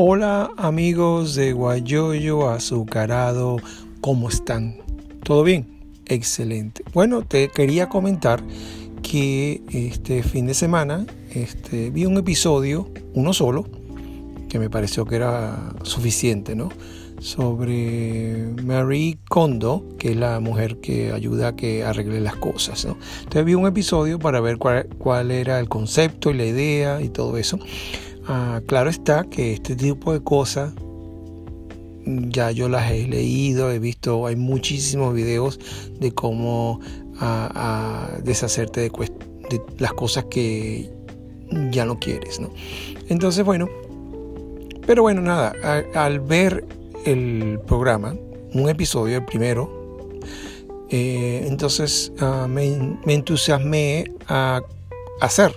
Hola amigos de Guayoyo Azucarado, ¿cómo están? ¿Todo bien? Excelente. Bueno, te quería comentar que este fin de semana este, vi un episodio, uno solo, que me pareció que era suficiente, ¿no? Sobre Marie Kondo, que es la mujer que ayuda a que arregle las cosas, ¿no? Entonces vi un episodio para ver cuál era el concepto y la idea y todo eso. Ah, claro está que este tipo de cosas ya yo las he leído, he visto, hay muchísimos videos de cómo ah, ah, deshacerte de, las cosas que ya no quieres, ¿no? Entonces, bueno, pero bueno, nada, al ver el programa, un episodio, el primero, eh, entonces me entusiasmé a hacer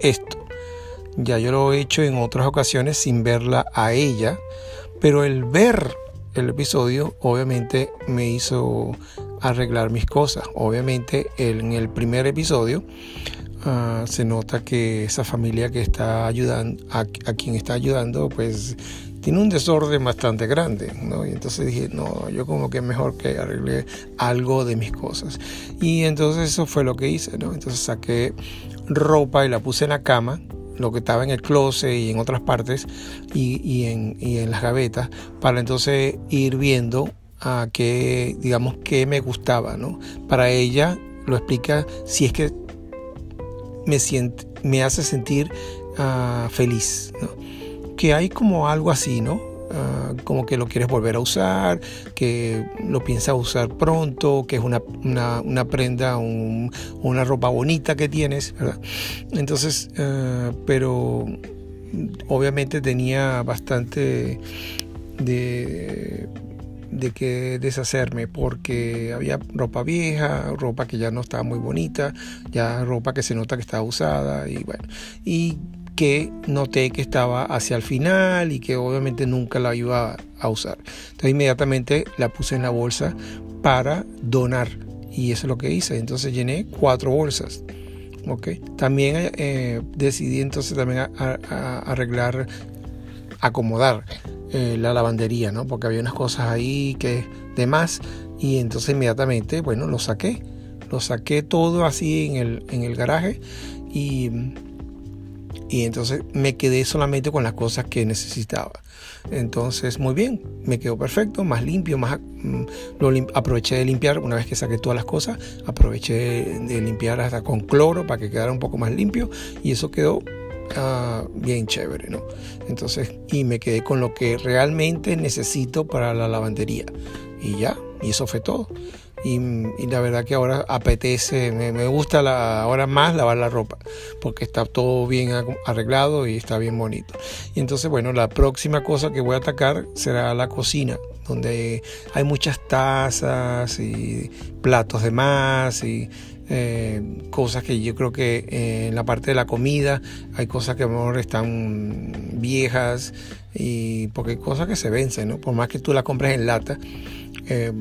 esto. Ya yo lo he hecho en otras ocasiones sin verla a ella, pero el ver el episodio obviamente me hizo arreglar mis cosas. Obviamente en el primer episodio uh, se nota que esa familia que está ayudando, a, a, quien está ayudando, pues tiene un desorden bastante grande, ¿no? Y entonces dije, no, yo como que mejor que arregle algo de mis cosas. Y entonces eso fue lo que hice, ¿no? Entonces saqué ropa y la puse en la cama lo que estaba en el closet y en otras partes y, en, en, las gavetas para entonces ir viendo a qué, digamos, qué me gustaba, ¿no? Para ella lo explica si es que me, siente, me hace sentir uh, feliz, ¿no? Que hay como algo así, ¿no? Ah, como que lo quieres volver a usar, que lo piensas usar pronto, que es una, una, prenda, una ropa bonita que tienes, ¿verdad? Entonces, uh, pero obviamente tenía bastante de de que deshacerme porque había ropa vieja, ropa que ya no estaba muy bonita, ya ropa que se nota que estaba usada y bueno, y que noté que estaba hacia el final y que obviamente nunca la iba a usar. Entonces inmediatamente la puse en la bolsa para donar y eso es lo que hice. Entonces llené cuatro bolsas. Okay. También eh, decidí entonces también a, arreglar, acomodar eh, la lavandería, ¿no? Porque había unas cosas ahí que de más y entonces inmediatamente, bueno, lo saqué. Lo saqué todo así en el, en el garaje y y entonces me quedé solamente con las cosas que necesitaba. Entonces, muy bien, me quedó perfecto, más limpio, más mm, lo aproveché de limpiar una vez que saqué todas las cosas, aproveché de limpiar hasta con cloro para que quedara un poco más limpio y eso quedó ah, bien chévere, ¿no? Entonces, y me quedé con lo que realmente necesito para la lavandería y ya, y eso fue todo y, la verdad que ahora apetece, me, gusta ahora más lavar la ropa porque está todo bien arreglado y está bien bonito. Y entonces, bueno, la próxima cosa que voy a atacar será la cocina, donde hay muchas tazas y platos de más y eh, cosas que yo creo que eh, en la parte de la comida hay cosas que a lo mejor están viejas y porque hay cosas que se vencen, ¿no? Por más que tú la compres en lata, eh,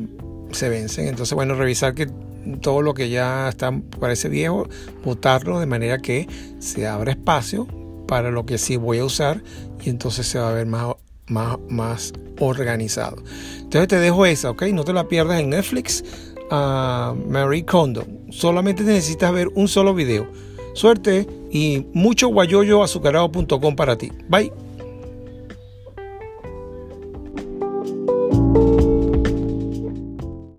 se vencen. Entonces, bueno, revisar que todo lo que ya está, parece viejo, botarlo de manera que se abra espacio para lo que sí voy a usar y entonces se va a ver más, más, más organizado. Entonces te dejo esa, ¿ok? No te la pierdas en Netflix. a Marie Kondo. Solamente necesitas ver un solo video. Suerte y mucho guayoyo azucarado.com para ti. Bye.